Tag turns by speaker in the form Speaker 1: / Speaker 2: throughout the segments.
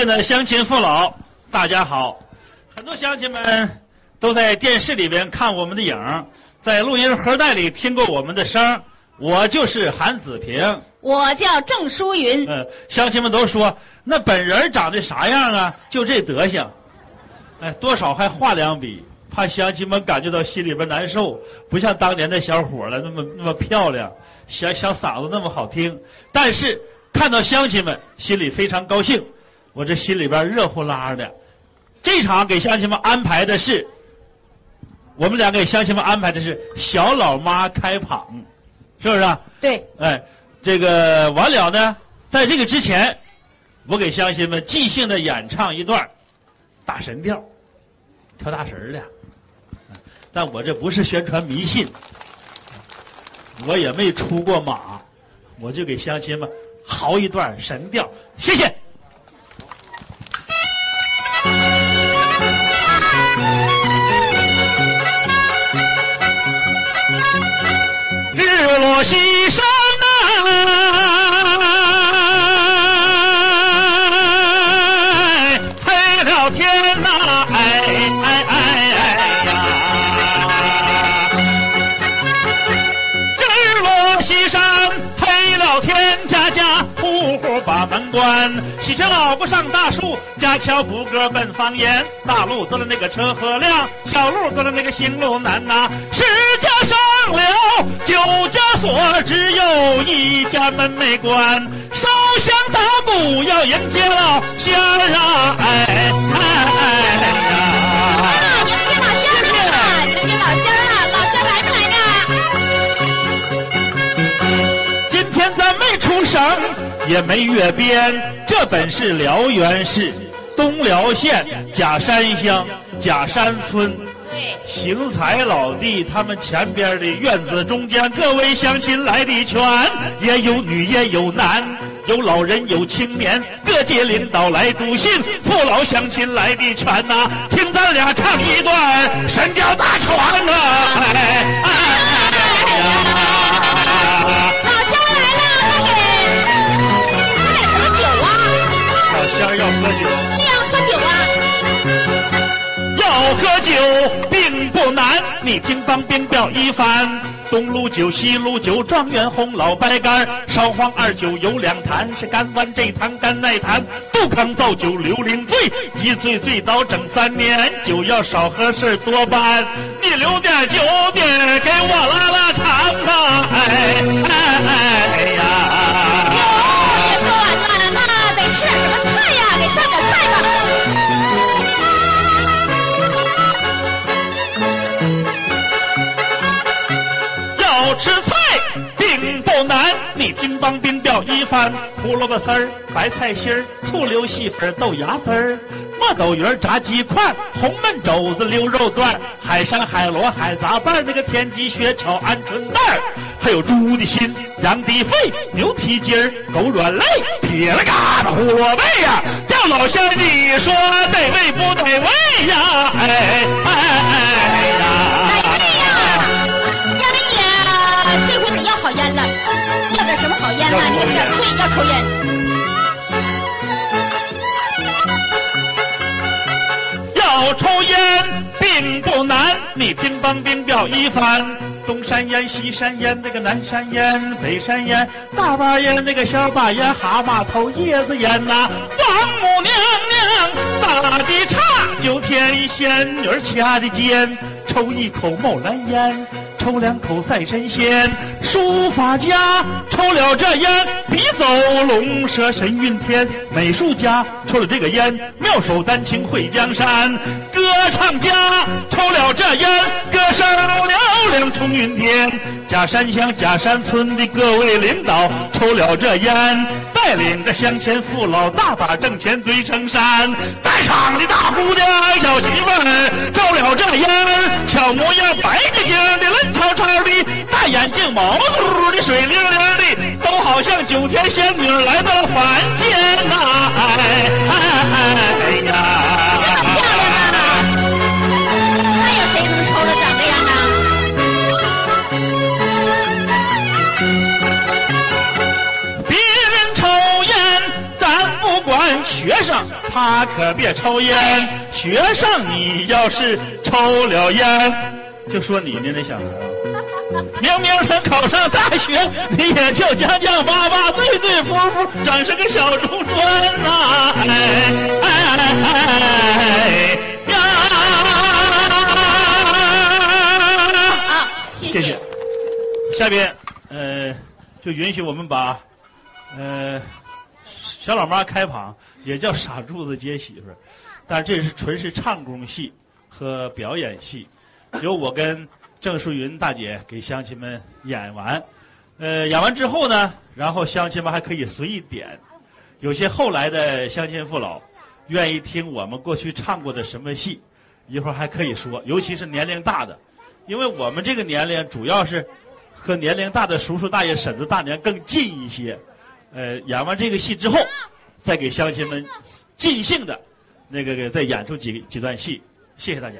Speaker 1: 尊敬的乡亲父老，大家好！很多乡亲们都在电视里边看我们的影，在录音盒带里听过我们的声。我就是韩子平，
Speaker 2: 我叫郑淑云。
Speaker 1: 呃，乡亲们都说那本人长得啥样啊？就这德行，哎，多少还画两笔，怕乡亲们感觉到心里边难受，不像当年的小伙了那么那么漂亮，小小嗓子那么好听。但是看到乡亲们，心里非常高兴，我这心里边热乎拉的。这场给乡亲们安排的是，我们俩给乡亲们安排的是小老妈开捧，是不是啊？
Speaker 2: 对，
Speaker 1: 哎，这个完了呢，在这个之前，我给乡亲们即兴的演唱一段大神调，跳大神儿的。但我这不是宣传迷信，我也没出过马，我就给乡亲们嚎一段神调，谢谢。西山呐、黑了天呐、哎哎哎哎呀！日落西山，黑了天，家家户户把门关。喜鹊老不上大树，家桥不歌奔方言。大路多了那个车和亮，小路多了那个行路难呐、十家上了九家锁，只有一家门没关。烧香打鼓要迎接老仙儿啊！哎哎哎呀！
Speaker 2: 迎接老仙儿了，迎接老仙儿了，老仙儿来不来呢？
Speaker 1: 今天咱没出省，也没越边，这本是辽源市东辽县假山乡假山村邢才老弟他们前边的院子中间，各位乡亲来的全，也有女也有男，有老人有青年，各界领导来助兴，父老乡亲来的全呐、听咱俩唱一段神雕大传呐、哎哎哎。
Speaker 2: 你
Speaker 1: 听当兵表一番。东路酒、西路酒，状元红老白干，烧黄二酒有两坛，是干完这坛干那坛。杜康造酒刘伶醉，一醉醉倒整三年。酒要少喝事多半，你留点酒底儿给我拉拉长啊！哎哎金，帮兵调一番：胡萝卜丝儿、白菜心儿、醋溜细粉、豆芽丝儿、磨豆鱼儿、炸鸡块、红焖肘子、溜肉段、海参、海螺、海杂拌儿，那个天鸡血炒鹌鹑蛋儿，还有猪的心、羊的肺、牛蹄筋儿、狗软肋、撇了嘎巴胡萝卜呀！叫老乡你说得味不得味呀？哎哎哎！
Speaker 2: 哎呀，点什么好烟呐？你这是对，要抽烟。
Speaker 1: 要抽烟并不难，你听帮兵表一番。东山烟、西山烟，那个南山烟、北山烟，大把烟，那个小把烟，蛤蟆头、椰子烟呐、王母娘娘打的岔，九天仙女儿掐的尖，抽一口冒蓝烟。抽两口赛神仙，书法家抽了这烟，笔走龙蛇神韵天；美术家抽了这个烟，妙手丹青绘江山；歌唱家抽了这烟，歌声嘹亮冲云天。假山乡假山村的各位领导抽了这烟，带领着乡亲父老大把挣钱堆成山。在场的大姑娘小媳妇儿照了这烟，小模样白晶晶的，嫩超超的，大眼睛毛嘟嘟的，水灵灵的，都好像九天仙女来到了凡间呐、他可别抽烟，学生你要是抽了烟，就说你呢，那小孩啊，明明他考上大学，你也就将将巴巴、对对服服，整是个小中专呐、哎哎哎呀！
Speaker 3: 啊，谢
Speaker 1: 谢谢。下边，呃，就允许我们把，呃，小老妈开旁，也叫傻柱子接媳妇儿，但这是纯是唱功戏和表演戏，由我跟郑淑云大姐给乡亲们演完。呃，演完之后呢，然后乡亲们还可以随意点，有些后来的乡亲父老愿意听我们过去唱过的什么戏，一会儿还可以说，尤其是年龄大的。因为我们这个年龄主要是和年龄大的叔叔大爷、婶子大娘更近一些。呃，演完这个戏之后，再给乡亲们尽兴的，那个再演出几几段戏。谢谢大家。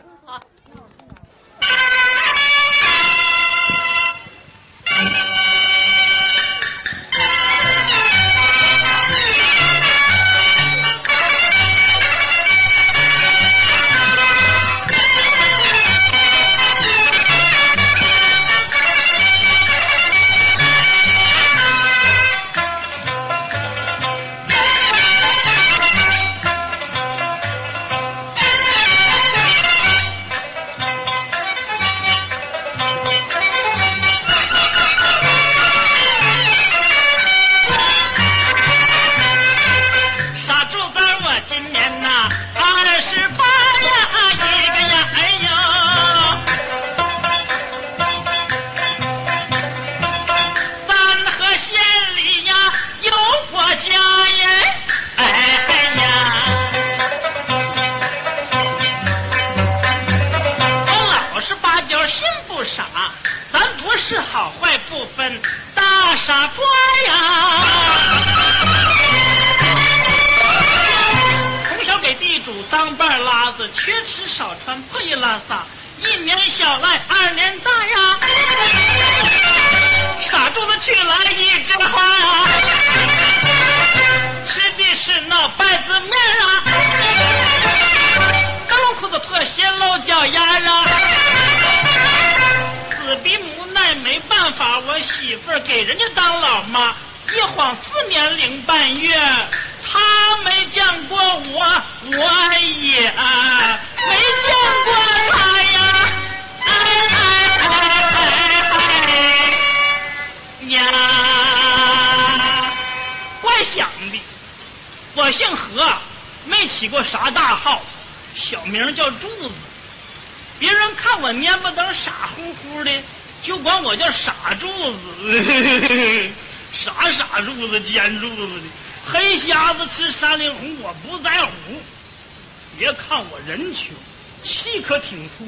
Speaker 4: 别看我人穷，气可挺粗。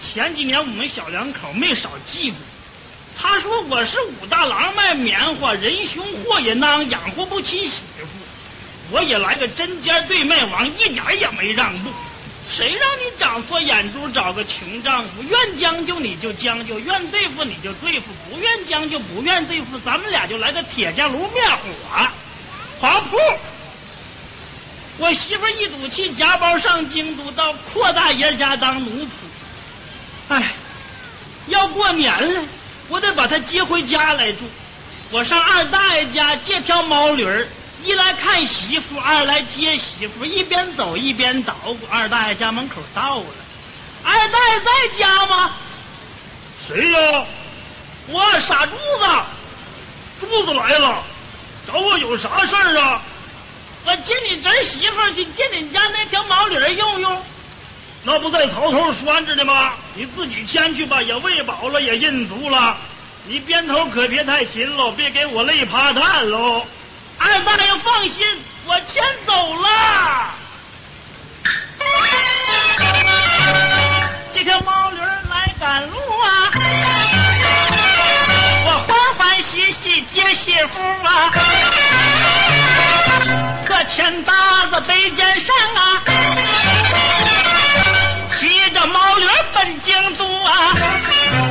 Speaker 4: 前几年我们小两口没少嫉妒。他说我是武大郎卖棉花，人凶货也囊，养活不起媳妇。我也来个针尖对麦芒，一点也没让步。谁让你长错眼珠，找个穷丈夫？愿将就你就将就，愿对付你就对付，不愿将就不愿对付，咱们俩就来个铁匠炉灭火。划铺，我媳妇一赌气，夹包上京都，到阔大爷家当奴仆。哎，要过年了，我得把她接回家来住。我上二大爷家借条毛驴儿，一来看媳妇，二来接媳妇，一边走一边捣鼓。二大爷家门口到了，二大爷在家吗？
Speaker 5: 谁呀？
Speaker 4: 我傻柱子，
Speaker 5: 柱子来了。找我有啥事儿啊？
Speaker 4: 我接你侄媳妇去，借你家那条毛驴用用。
Speaker 5: 那不在头头拴着呢吗？你自己牵去吧，也喂饱了，也印足了。你鞭头可别太勤喽，别给我累趴蛋喽。
Speaker 4: 二大爷放心，我牵走了。这条毛驴来赶路啊！我欢欢喜喜接媳妇啊，可钱搭子背肩上啊，骑着毛驴奔京都啊。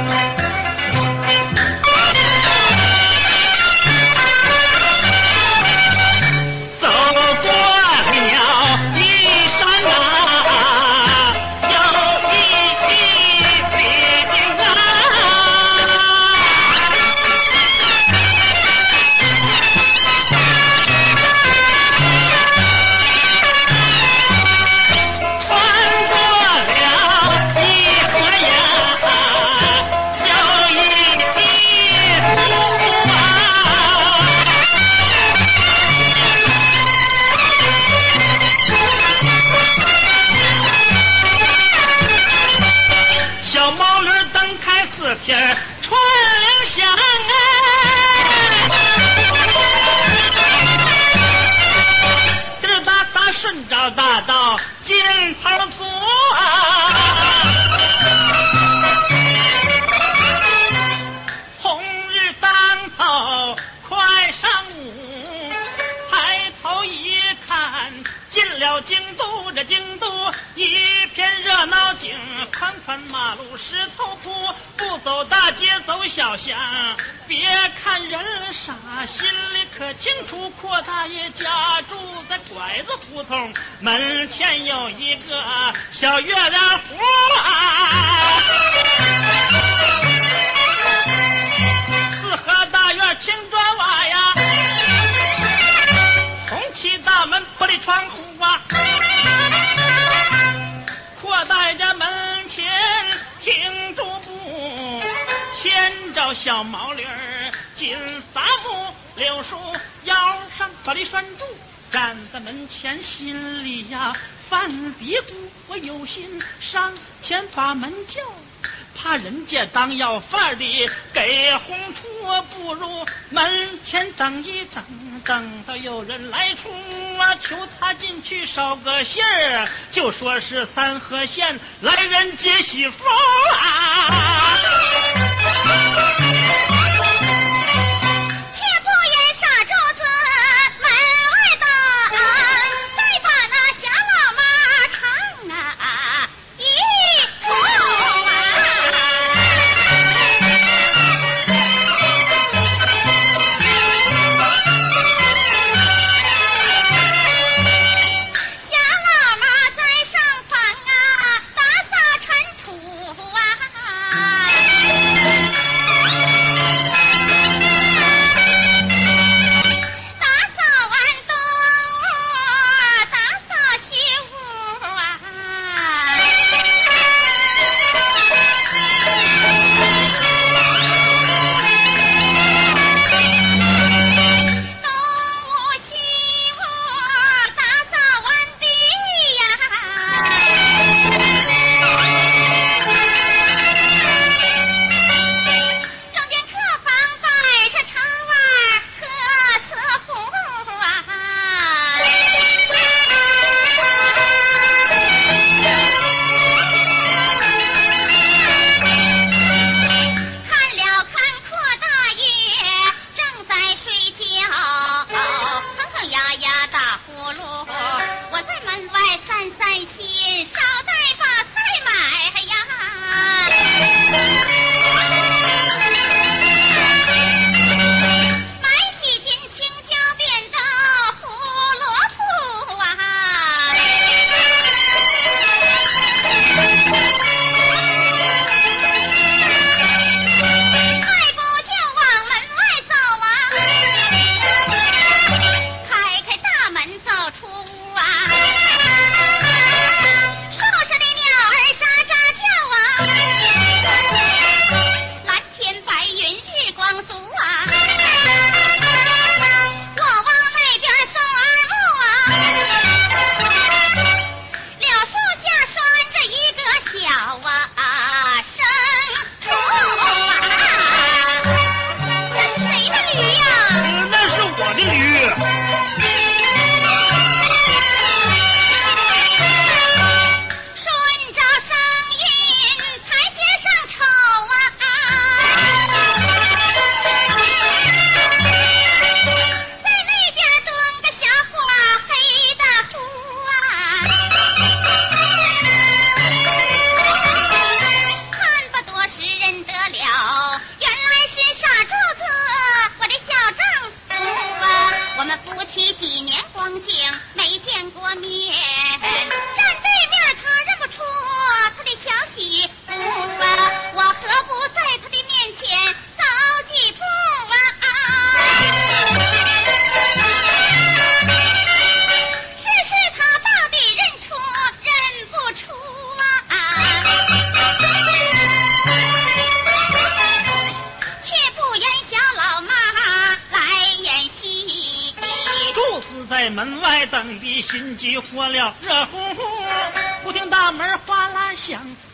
Speaker 4: 要饭的给红出，不如门前等一等，等到有人来出啊，求他进去捎个信儿，就说是三河县来人接媳妇
Speaker 2: 儿、啊。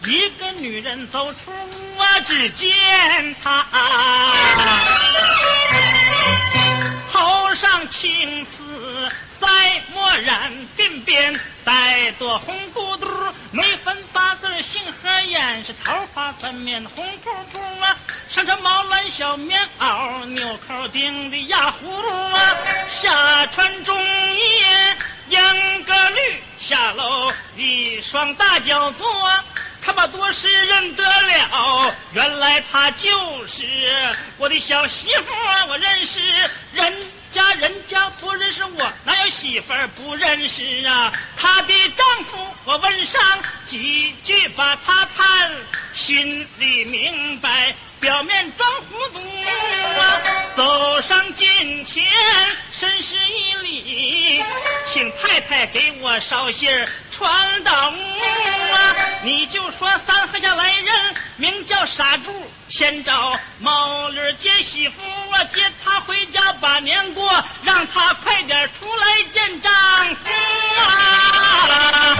Speaker 2: 一个
Speaker 4: 女人走出我只见她头上青丝在墨染鬓边，戴着红箍嘟，眉分八字，杏核眼是桃花粉面，红扑扑啊，
Speaker 2: 上穿毛蓝小棉袄，纽扣钉的呀，葫芦啊，下穿中衣，英格绿下楼，一双大脚做。看吧，多是认得了，原来她就是我的小媳妇啊！我认识人家，人家不认识我，哪有媳妇儿不认识啊？她的丈夫，我问上几句，把她谈，心里明白，表面装糊涂啊！走上近前，深施一礼，请太太给我捎信儿。传到屋啊！你就说三河下来人，名叫傻柱，千找毛驴接媳妇啊，接她回家把年过，让她快点出来见丈夫啊！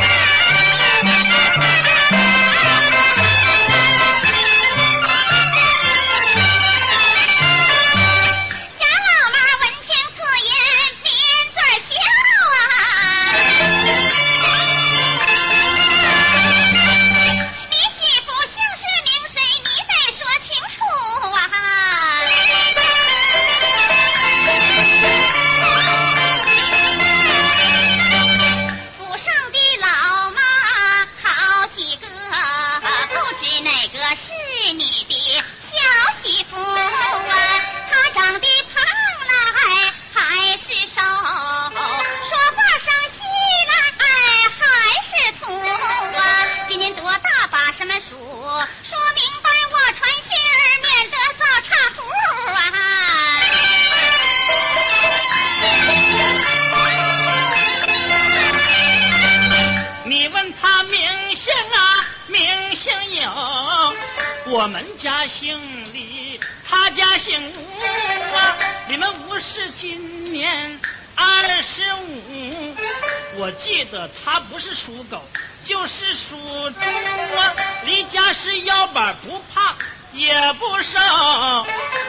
Speaker 2: 他不是属狗，就是属猪啊。李家是腰板不胖也不瘦，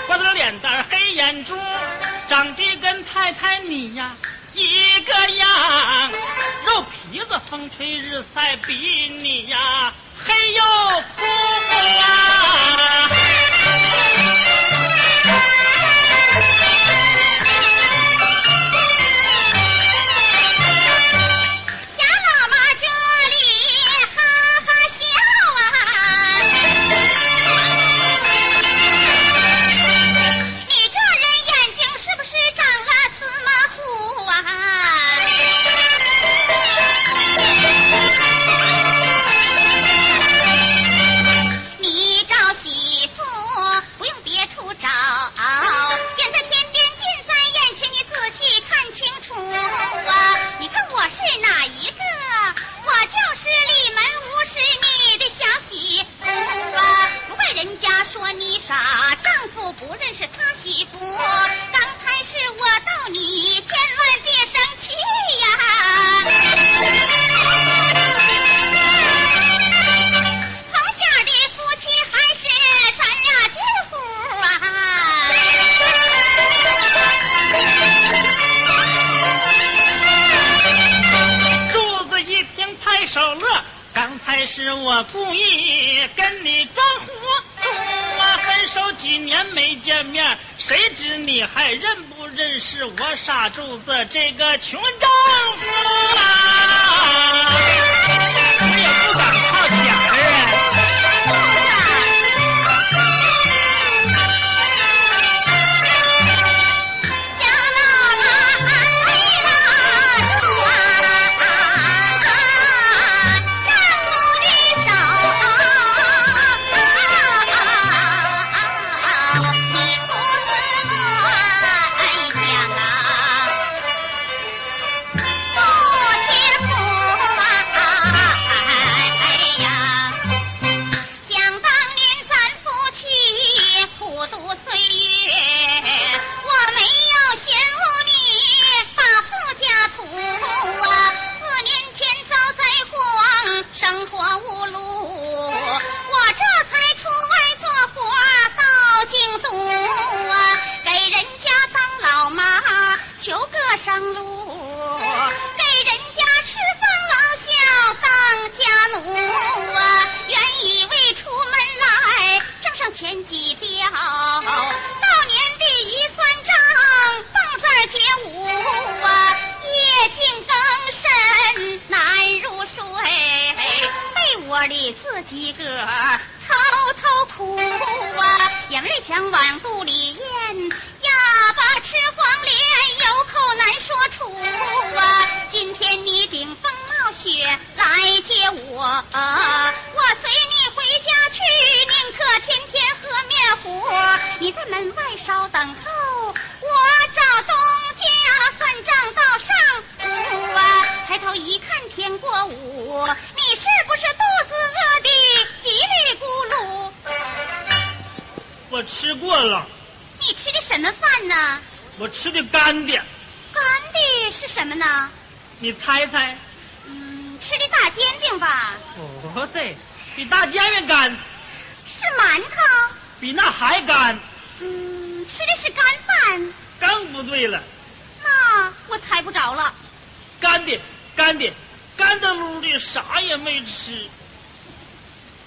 Speaker 2: 光着脸蛋黑眼珠，长得跟太太你呀一个样，肉皮子风吹日晒比你呀。黑又粗啊！杀柱子，这个穷。窝里自己个儿偷偷哭啊，眼泪想往肚里咽，哑巴吃黄连，有口难说出啊。今天你顶风冒雪来接我，我随你回家去，
Speaker 6: 宁可
Speaker 2: 天天喝面糊。你在门外稍等候，我早到。头一看天过午，你是不是肚子饿的叽里咕噜？
Speaker 4: 我吃过了，
Speaker 2: 你吃的什么饭呢？
Speaker 4: 我吃的干的，
Speaker 2: 干的是什么呢？
Speaker 7: 你猜猜？
Speaker 2: 嗯，吃的大煎饼吧？
Speaker 7: 哦，对，比大煎饼干，
Speaker 2: 是馒头？
Speaker 7: 比那还干，
Speaker 2: 嗯，吃的是干饭？
Speaker 4: 更不对了，
Speaker 2: 那我猜不着了。
Speaker 4: 干的，干的，干的噜的，啥也没吃。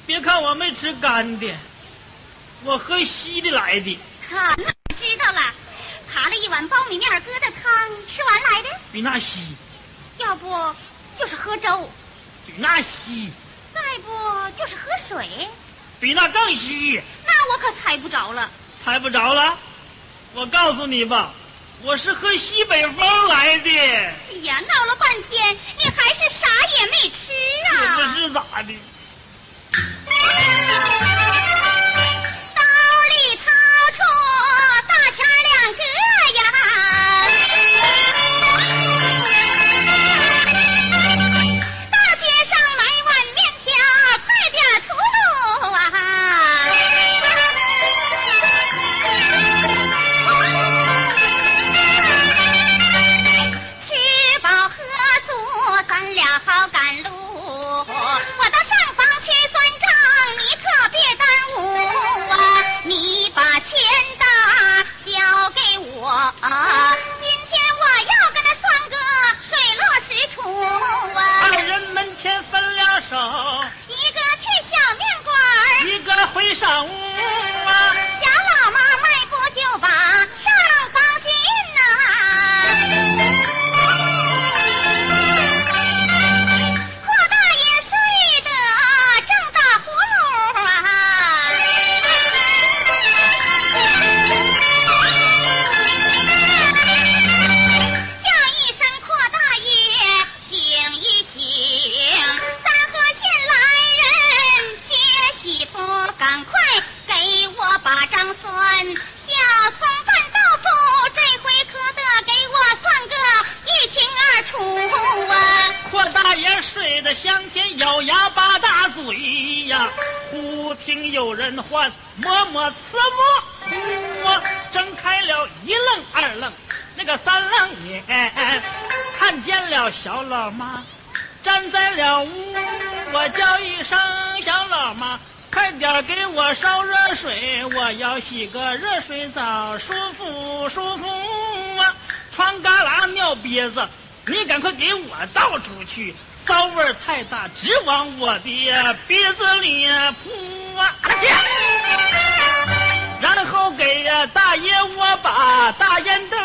Speaker 4: 别看我没吃干的，我喝稀的来的，
Speaker 2: 啊，那我知道了，扒了一碗苞米面疙瘩汤，吃完来的。
Speaker 7: 比那稀，
Speaker 2: 要不就是喝粥，
Speaker 7: 比那稀，
Speaker 2: 再不就是喝水。
Speaker 7: 比那更稀，
Speaker 2: 那我可猜不着了。
Speaker 4: 猜不着了。我告诉你吧，我是喝西北风来的，
Speaker 2: 哎呀，闹了半天，你还是啥也没吃
Speaker 4: 这
Speaker 2: 啊！
Speaker 4: 不是咋的？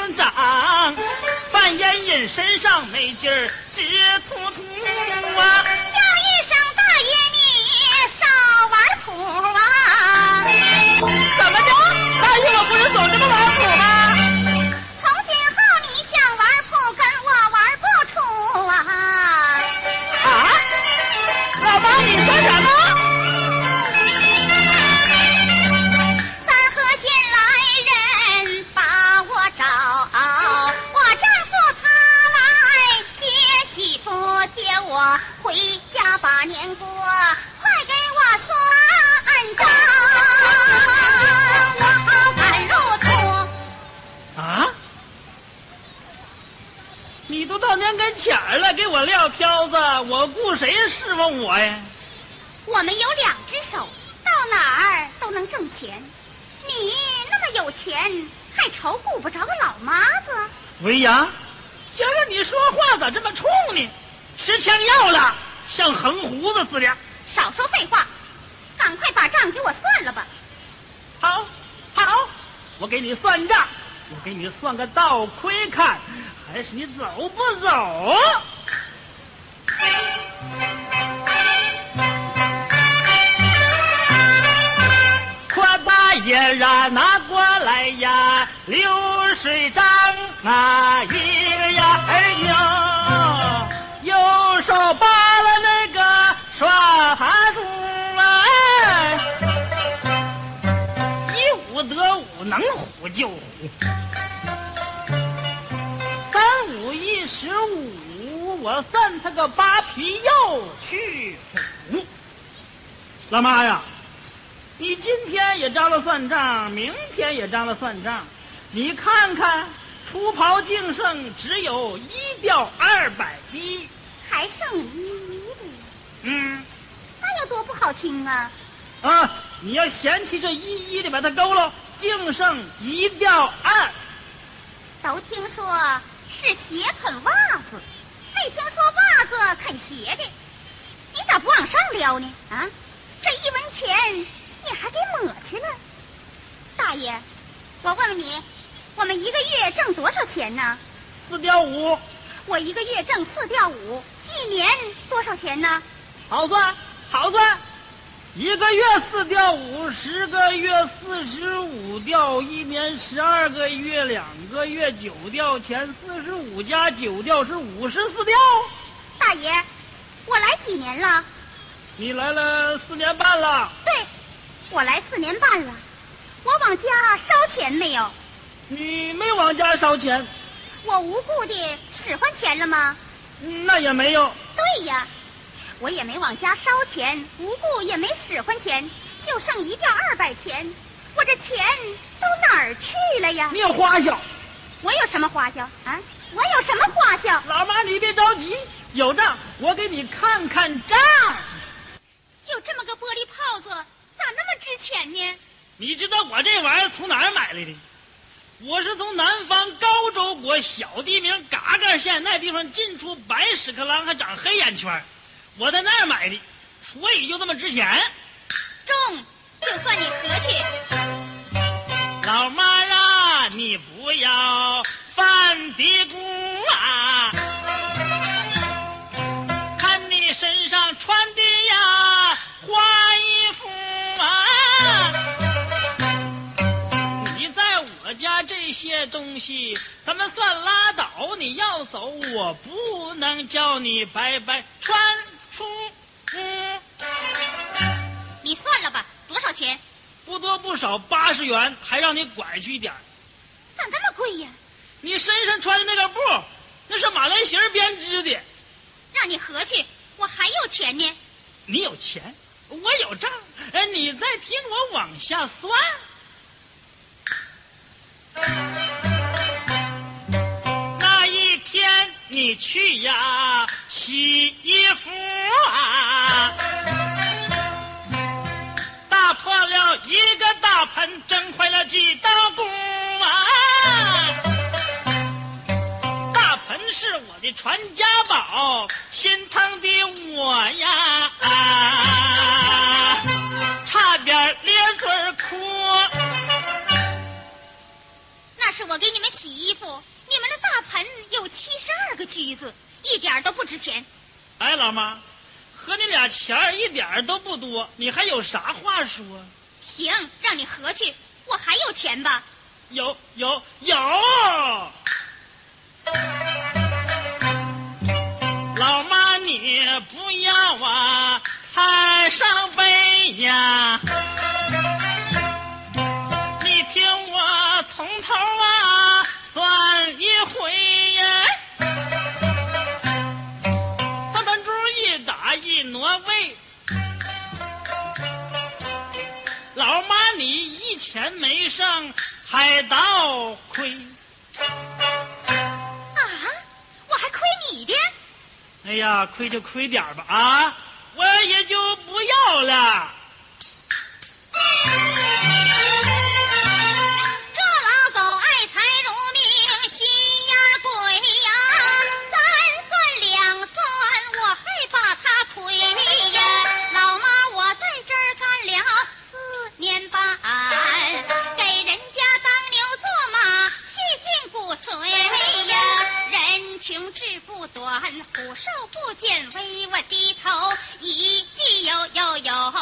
Speaker 2: 大
Speaker 4: 烟灯长，半烟瘾身上没劲儿，直突突啊！
Speaker 2: 叫一声大爷，你少玩
Speaker 4: 火到年跟前儿了，给我撂挑子，我雇谁侍奉我呀？
Speaker 2: 我们有两只手，到哪儿都能挣钱。你那么有钱，还愁顾不着个老妈子？
Speaker 4: 维扬，今儿你说话咋这么冲呢？吃枪药了，像横胡子似的。
Speaker 2: 少说废话，赶快把账给我算了吧。
Speaker 4: 好，好，我给你算账，我给你算个倒亏看，还是你走不走？阔大爷啊，拿过来呀，流水账啊，一个呀二右，右手扒了那个刷盘珠啊。一五得五，能唬就唬。十五，
Speaker 8: 我算他个扒皮又去虎。老妈呀，你今天也张了算账，明天也张了算账，你看看，出袍净剩只有一吊二百一，
Speaker 2: 还剩一一的，
Speaker 8: 嗯，
Speaker 2: 那有多不好听啊！
Speaker 8: 啊，你要嫌弃这一一的，把它勾了，净剩一吊二。
Speaker 2: 都听说是鞋啃袜子，没听说袜子啃鞋的。你咋不往上撩呢？啊，这一文钱你还给抹去了。大爷，我问问你，我们一个月挣多少钱呢？
Speaker 8: 四吊五，
Speaker 2: 我一个月挣四吊五，一年多少钱呢？
Speaker 8: 好算，好算。一个月四吊五，十个月四十五吊，一年十二个月，两个月九吊前，四十五加九吊是五十四吊。
Speaker 2: 大爷，我来几年了？
Speaker 8: 你来了四年半了，
Speaker 2: 对，我来四年半了。我往家烧钱没有？
Speaker 8: 你没往家烧钱，
Speaker 2: 我无故的使唤钱了吗？
Speaker 8: 那也没有。
Speaker 2: 对呀，我也没往家烧钱，无故也没使唤钱，就剩一吊二百钱。我这钱都哪儿去了呀？
Speaker 8: 你有花销，
Speaker 2: 我有什么花销啊？我有什么花销？
Speaker 8: 老妈你别着急，有账我给你看看账。
Speaker 2: 就这么个玻璃泡子，咋那么值钱呢？
Speaker 4: 你知道我这玩意儿从哪儿买来的？我是从南方高州国小地名嘎嘎县那地方进出白屎壳郎，还长黑眼圈，我在那儿买的，所以就这么值钱。
Speaker 2: 中，就算你和气。
Speaker 4: 老妈啊，你不要犯嘀咕啊！看你身上穿的呀花衣服啊！你在我家这些东西，咱们算拉倒。你要走，我不能叫你白白穿
Speaker 2: 你算了吧，多少钱？
Speaker 4: 不多不少，八十元，还让你拐去一点儿。
Speaker 2: 咋那么贵呀？
Speaker 4: 你身上穿的那个布，那是马来西亚编织的。
Speaker 2: 让你合去，我还有钱呢。
Speaker 4: 你有钱，我有账，哎，你再听我往下算。那一天你去呀洗衣服啊，一个大盆，震坏了几道锅啊。大盆是我的传家宝，心疼的我呀，啊、差点咧嘴儿哭。
Speaker 2: 那是我给你们洗衣服，你们的大盆有七十二个橘子，一点都不值钱。
Speaker 4: 哎，老妈，和你俩钱儿一点儿都不多，你还有啥话说？
Speaker 2: 行，让你和去，我还有钱吧？
Speaker 4: 有有有！老妈，你不要啊，太伤悲呀！没上，还倒亏。
Speaker 2: 啊，我还亏你的？
Speaker 4: 哎呀，亏就亏点吧啊，我也就不要了。
Speaker 2: 虎兽不见，为我低头，一句呦呦呦。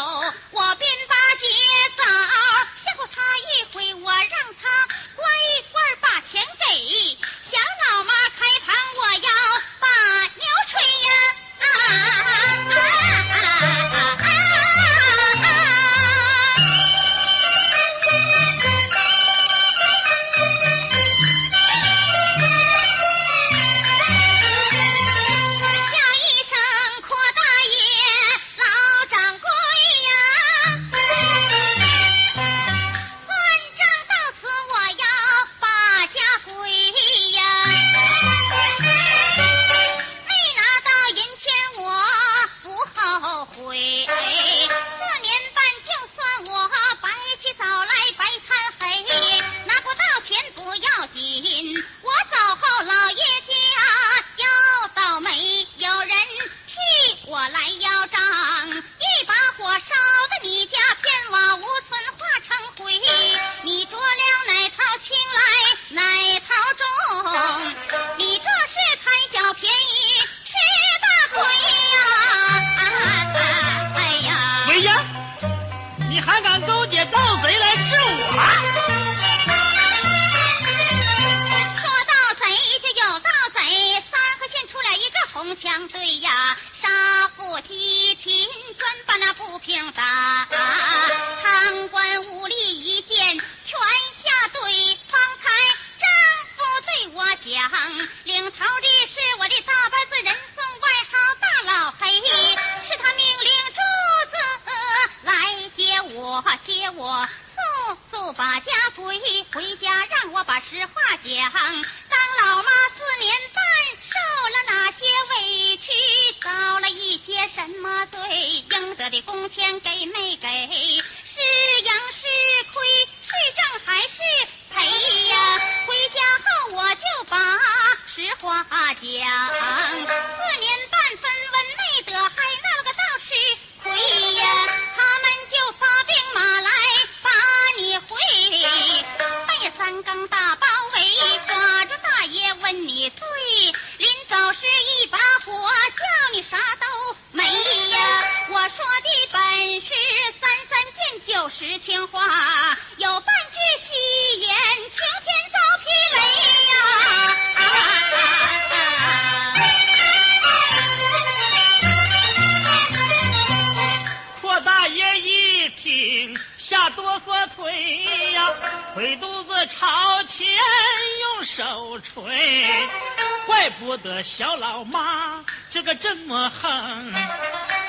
Speaker 2: 下
Speaker 4: 哆嗦腿呀，腿肚子朝前用手捶，怪不得小老妈这个这么横，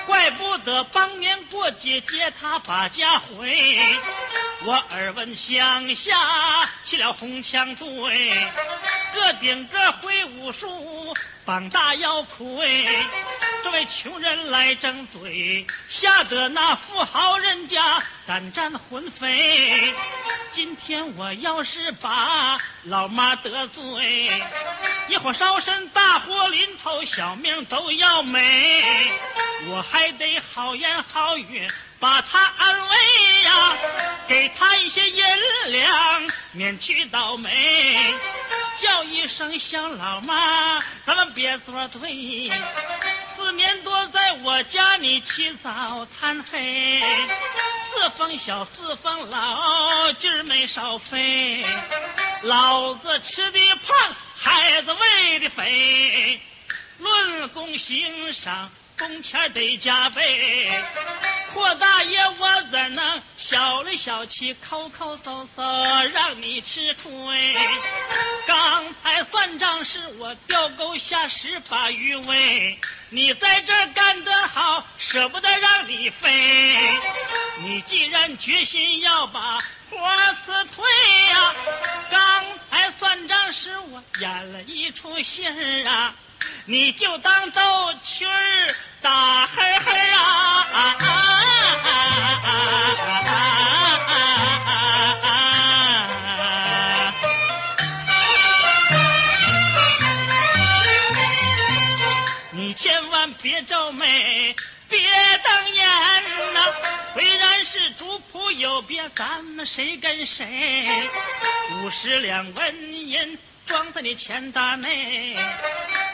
Speaker 4: 怪不得当年过节接她把家回。我耳闻乡下起了红枪队，个顶个会武术，膀大腰魁。这位穷人来争嘴，吓得那富豪人家胆战魂飞。今天我要是把老妈得罪，一火烧身，大祸临头，小命都要没。我还得好言好语把他安慰呀，给他一些银两，免去倒霉。叫一声小老妈，咱们别作对。四年多在我家里起早贪黑，四方小四方老，今儿没少费。老子吃的胖，孩子喂的肥，论功行赏。工钱得加倍，霍大爷，我怎能小里小气、抠抠搜搜让你吃亏？刚才算账是我钓钩下十把鱼尾，你在这干得好，舍不得让你飞。你既然决心要把活辞退呀，刚才算账是我演了一出戏儿啊。你就当逗趣儿，打呵呵啊！你千万别皱眉，别瞪眼呐！虽然是主仆有别，咱们谁跟谁？五十两纹银。装在你钱袋内，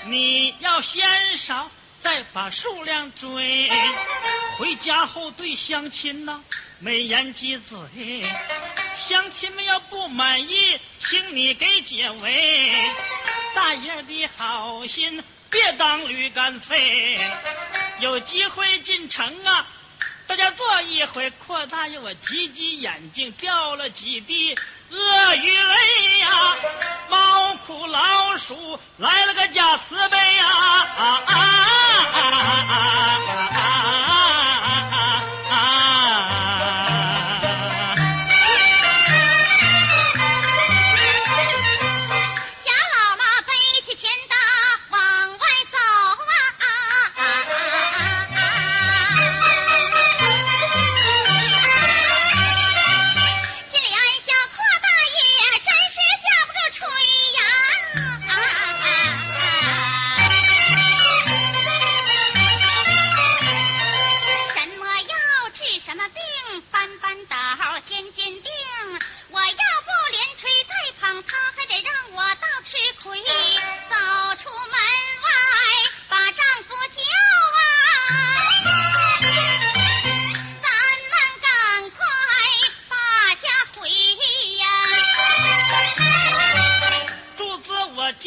Speaker 4: 你要嫌少，再把数量追。回家后对乡亲呐，没言几嘴。乡亲们要不满意，请你给解围。大爷的好心，别当驴肝肺。有机会进城啊，大家坐一回。扩大爷，我挤挤眼睛，掉了几滴。鳄鱼泪呀，猫哭老鼠来了个假慈悲呀！啊啊啊啊啊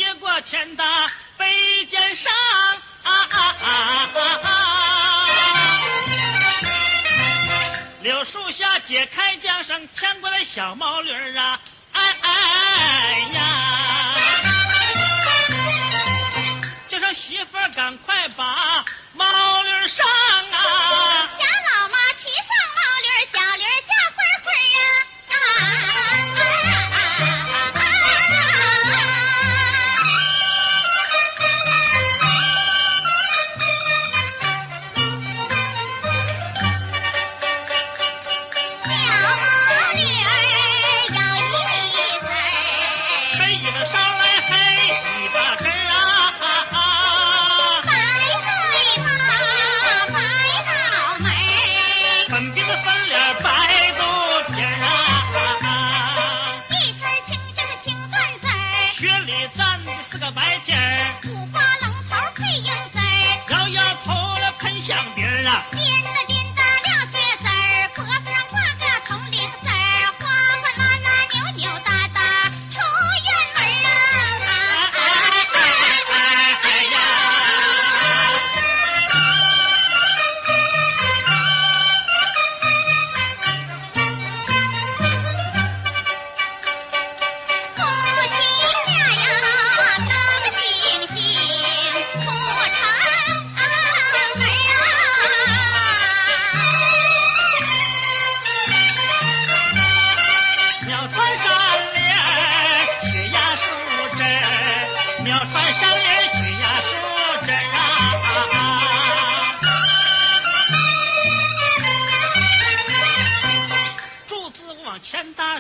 Speaker 4: 接过钱的背肩上，啊柳树下解开缰绳，牵过来小毛驴儿啊，哎哎呀！就说媳妇儿赶快把毛驴上啊！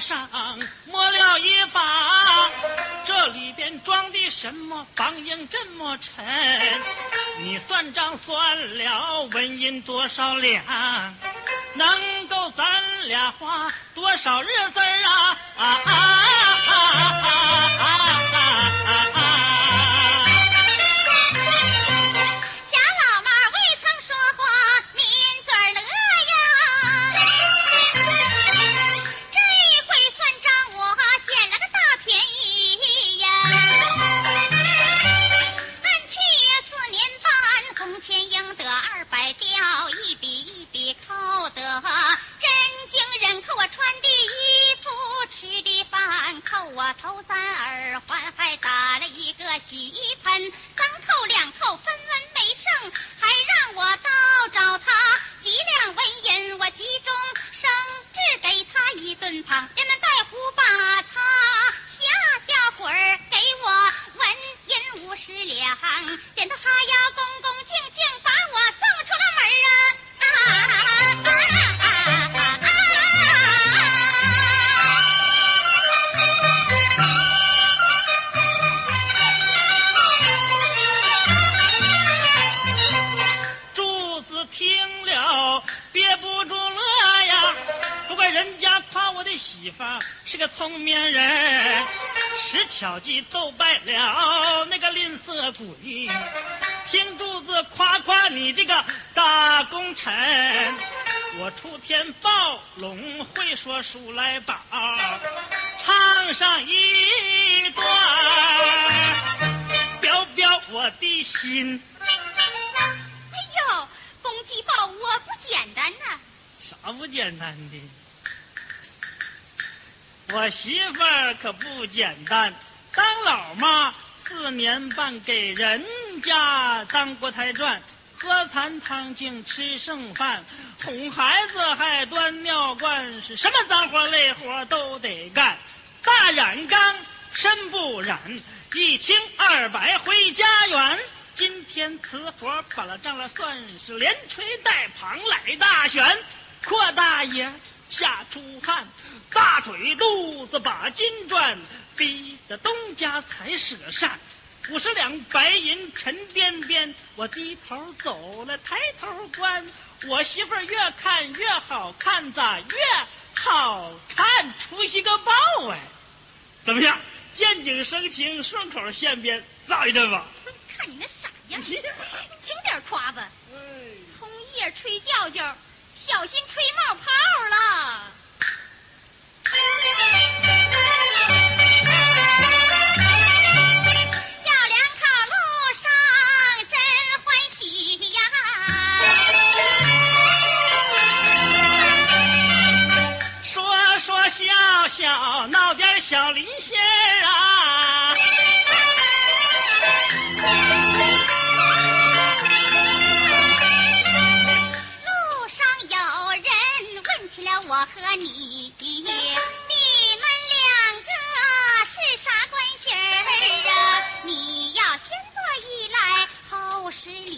Speaker 2: 上，
Speaker 4: 摸了一把，这里边装的什么房银这么沉？你算账算了，纹银多少两？能够咱俩花多少日子？啊啊啊
Speaker 2: 会
Speaker 4: 说书来宝，唱上一段，表表我的心。
Speaker 2: 哎呦，公鸡抱窝不简单呐、
Speaker 4: 啥不简单的？我媳妇儿可不简单，当老妈四年半，给人家当锅台转，喝残汤净，吃剩饭，哄孩子还端尿罐，是什么脏活累活都得干。大染缸身不染，一清二白回家园。今天此活把了账了，算是连吹带捧来大选。阔大爷下出汗，大腿肚子把金转，逼得东家才舍善。五十两白银沉甸甸，我低头走了，抬头观，我媳妇儿越看越好看，咋越好看出息个爆哎！怎么样？见景生情，顺口现编，造一阵吧。
Speaker 2: 看你那傻样，轻点夸吧。葱叶吹叫叫，小心吹冒泡了。小闹点小灵仙啊，路上有人问起了我和你，你们两个是啥关系啊？
Speaker 4: 你要先坐一来，后十里。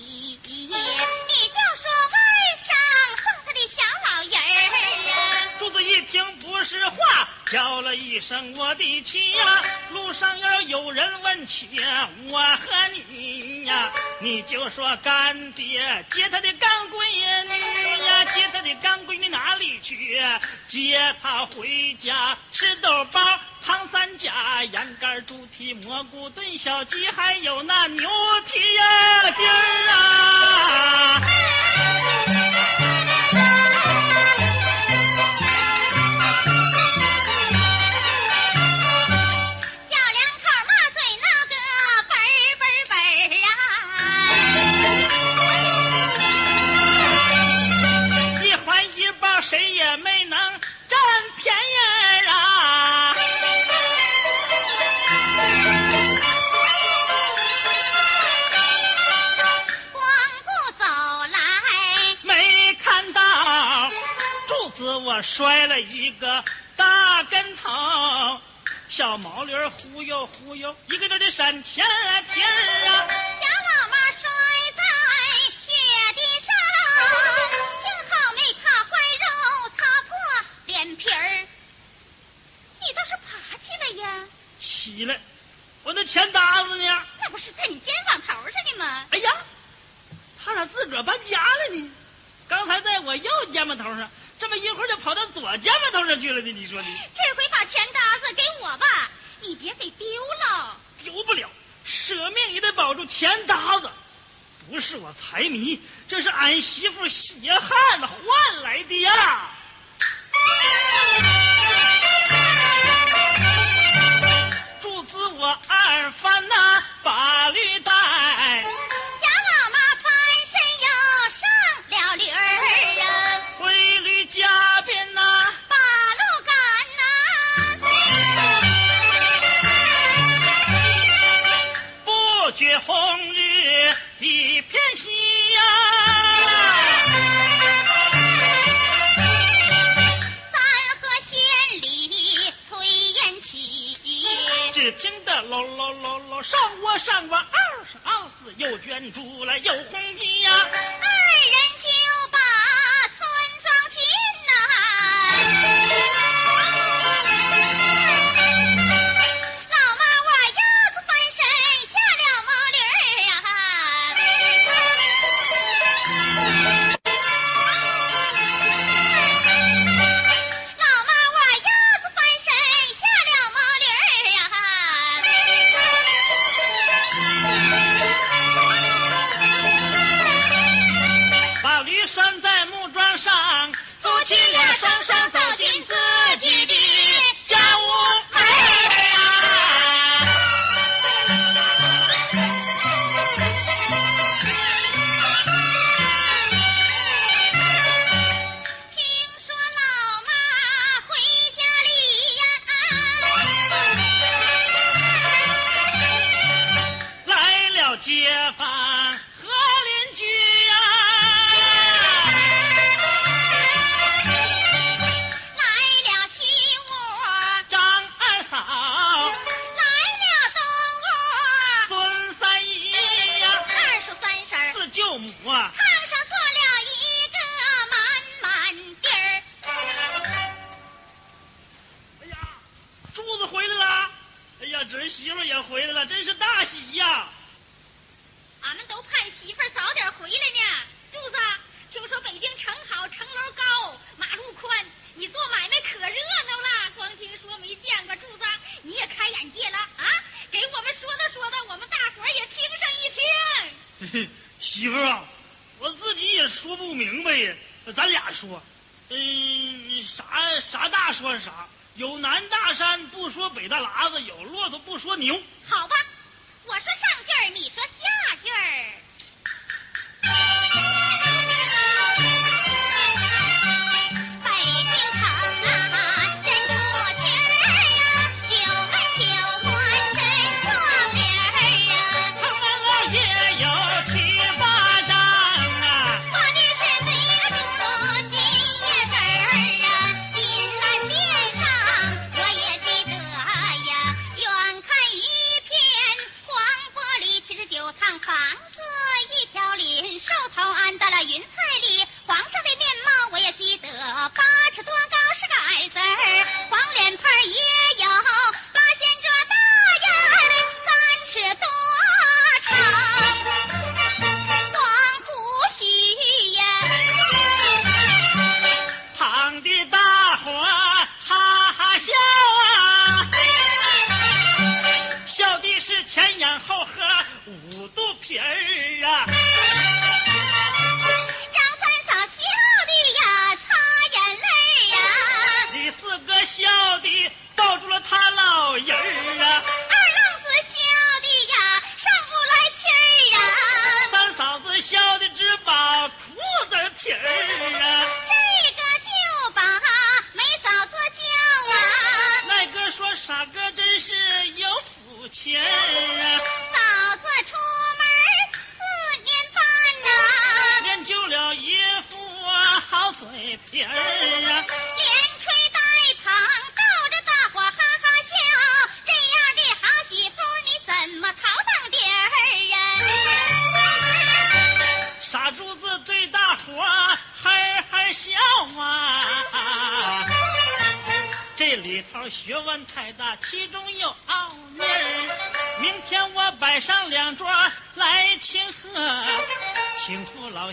Speaker 4: 叫了一声我的妻呀！路上要有人问起我和你呀，你就说干爹接他的干闺女呀，接他的干闺女哪里去？接他回家吃豆包。糖三加，羊肝、猪蹄、蘑菇炖小鸡，还有那牛蹄呀筋儿啊！我摔了一个大跟头，小毛驴儿忽悠忽悠，一个劲儿的闪前蹄儿啊！
Speaker 2: 小老妈摔在雪地上，幸好没卡坏肉，擦破脸皮儿。你倒是爬起来呀！
Speaker 4: 起来，我那钱搭子呢？
Speaker 2: 那不是在你肩膀头上的吗？
Speaker 4: 哎呀，他咋自个儿搬家了呢？刚才在我右肩膀头上，这么一会儿就跑到左肩膀头上去了呢？你说你
Speaker 2: 这回把钱搭子给我吧，你别给丢了。
Speaker 4: 丢不了，舍命也得保住钱搭子。不是我财迷，这是俺媳妇血汗换来的呀！柱子我二翻那把绿带。
Speaker 2: 小上
Speaker 4: 我上我，嗷是嗷死，又捐出了又红衣呀、
Speaker 2: 说，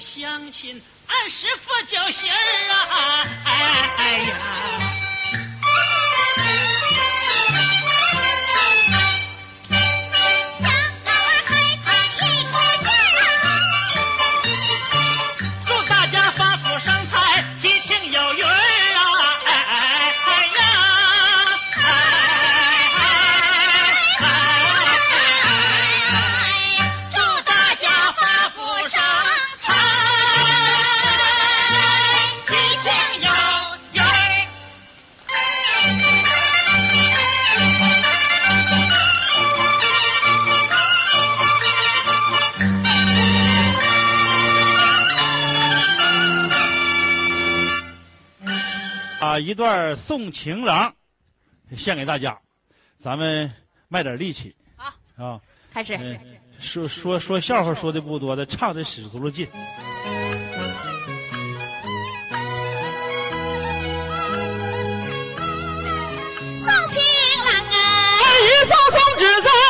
Speaker 4: 相亲，
Speaker 2: 俺师傅叫
Speaker 4: 喜儿啊，哎哎呀。
Speaker 2: 一
Speaker 1: 段送情郎，献给大家，咱们卖点力气。
Speaker 2: 好
Speaker 1: 啊，
Speaker 2: 开始。
Speaker 1: 说说说笑话说的不多的，唱的使足了劲。
Speaker 2: 送情郎啊，
Speaker 1: 一送送之。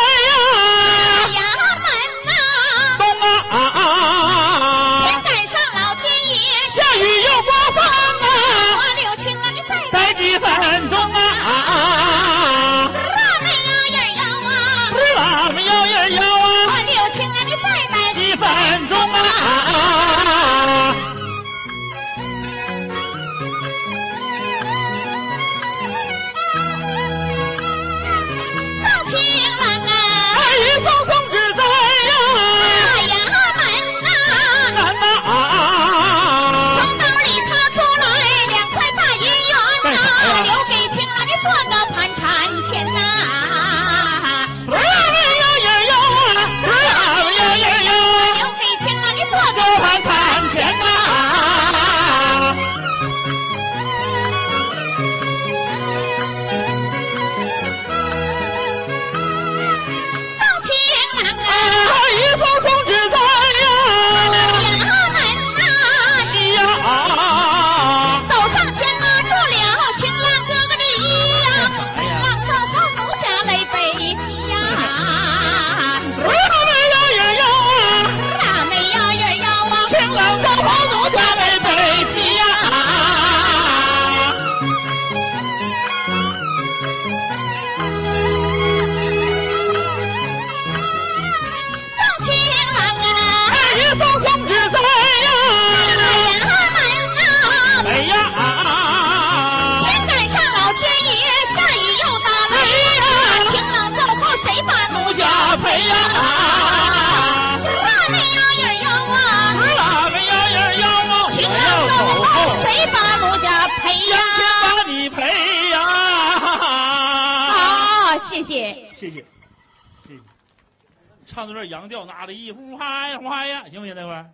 Speaker 1: 唱到这洋调，拿的一呼嗨嗨呀，行不行？那会儿，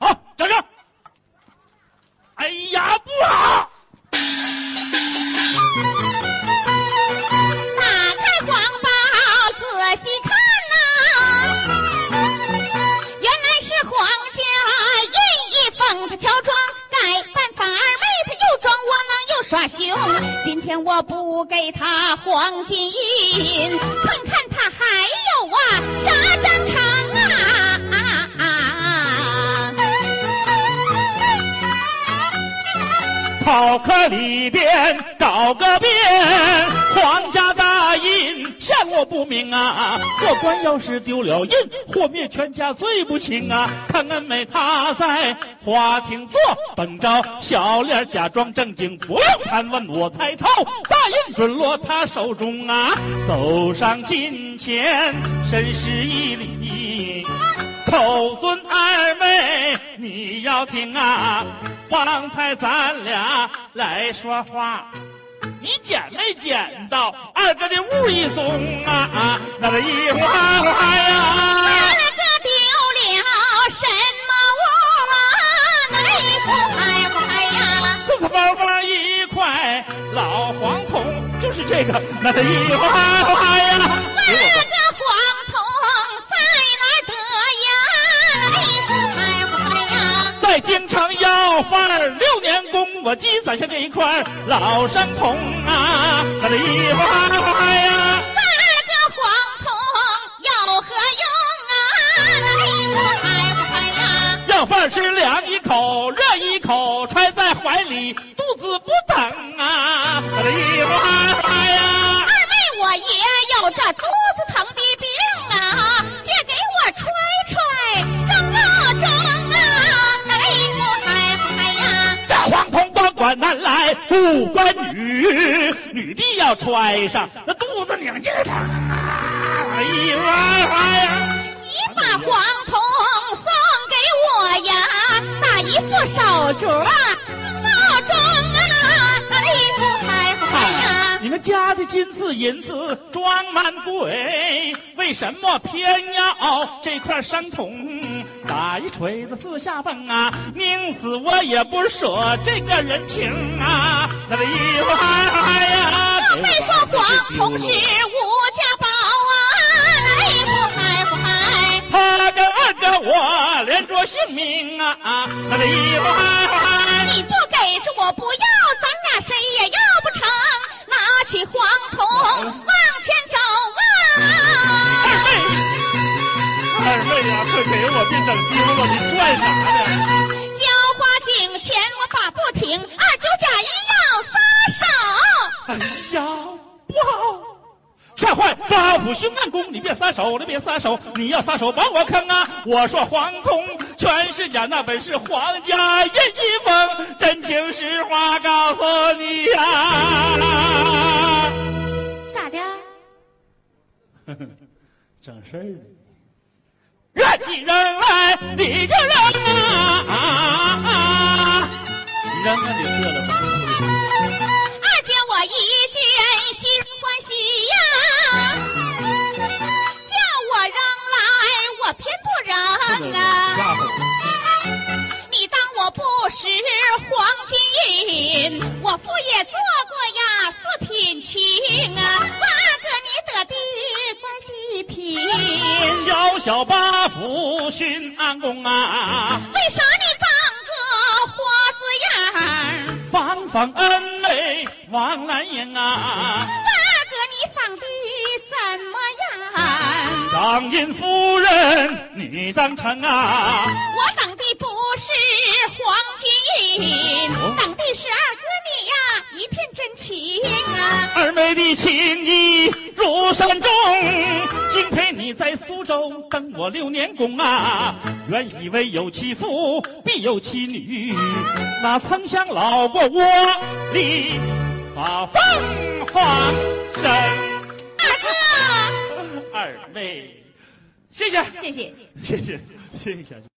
Speaker 1: 好，掌声。哎呀，不好！
Speaker 2: 打开黄包，仔细看呐、原来是皇家印
Speaker 3: 一封，他乔装改扮法二妹，他又装窝囊又耍熊。今天我不给他黄金印，看看。还有啊啥章程啊！
Speaker 1: 草壳里边找个遍，皇家印向我不明啊！做官要是丢了印，祸灭全家罪不轻啊！看恩妹她在花厅坐，本着小脸假装正经，不用盘问我猜透，大印准落她手中啊！走上近前，深施一礼。口尊二妹，你要听啊！方才咱俩来说话，你捡没捡到二哥的武艺宗啊？那个一花花呀，
Speaker 3: 二哥丢了什么物啊？那一不开不嗨呀？
Speaker 1: 四四方方一块老黄铜，就是这个，那个一花花呀。
Speaker 3: 那个黄铜在哪儿得呀？那一不开不嗨呀？
Speaker 1: 在京城要饭儿我积攒下这一块老山铜啊，那个一花花呀。
Speaker 3: 二哥黄铜有何用啊？那一不嗨不嗨呀？
Speaker 1: 要饭吃凉一口，热一口，揣在怀里，肚子不疼啊！我的一花花呀，
Speaker 3: 二妹，我也有这肚子不
Speaker 1: 关女，女的要穿上，那肚子拧劲儿疼啊！我的哎呀，
Speaker 3: 你把黄铜送给我呀，那一副手镯闹钟，
Speaker 1: 你们家的金子银子装满柜，为什么偏要这块山铜？打一锤子四下蹦啊，宁死我也不舍这个人情啊！那个一花花呀，
Speaker 3: 莫非说谎铜是无价宝啊？那一不嗨不嗨？
Speaker 1: 他跟二哥我连着性命啊！那个一花花，
Speaker 3: 你不给是我不要，咱俩谁也要不成。拿起黄铜往前走啊！
Speaker 1: 二妹，二妹呀，快给我，别整丢了！你拽啥呢？
Speaker 3: 浇花井前我把不停，二九假一要撒手。
Speaker 1: 哎呀，不好！吓坏八府兄暗宫，你别撒手，你别撒手，你要撒手把我坑啊！我说黄铜全是假，那本是皇家印一封，真情实话告诉你呀、
Speaker 3: 咋的？
Speaker 1: 整事儿呢。愿意扔来你就扔啊！你扔那就得了，烦死了。
Speaker 3: 二姐我一见心欢喜呀，我偏不扔啊。你当我不识黄金银？我父也做过呀四品卿啊，八个你得的官几品？
Speaker 1: 小小八府巡安宫啊，
Speaker 3: 为啥你当个花子样儿？
Speaker 1: 方方恩美王兰英啊。张印夫人，你当成啊？
Speaker 3: 我等的不是黄金银，等的是二哥你呀一片真情啊！
Speaker 1: 二妹的情谊如山中，敬佩你在苏州等我六年功啊！原以为有其父必有其女，哪曾想老过窝里把凤凰生。
Speaker 3: 二哥，
Speaker 1: 二妹，谢谢，
Speaker 3: 谢谢。
Speaker 1: 谢谢，谢谢小姐。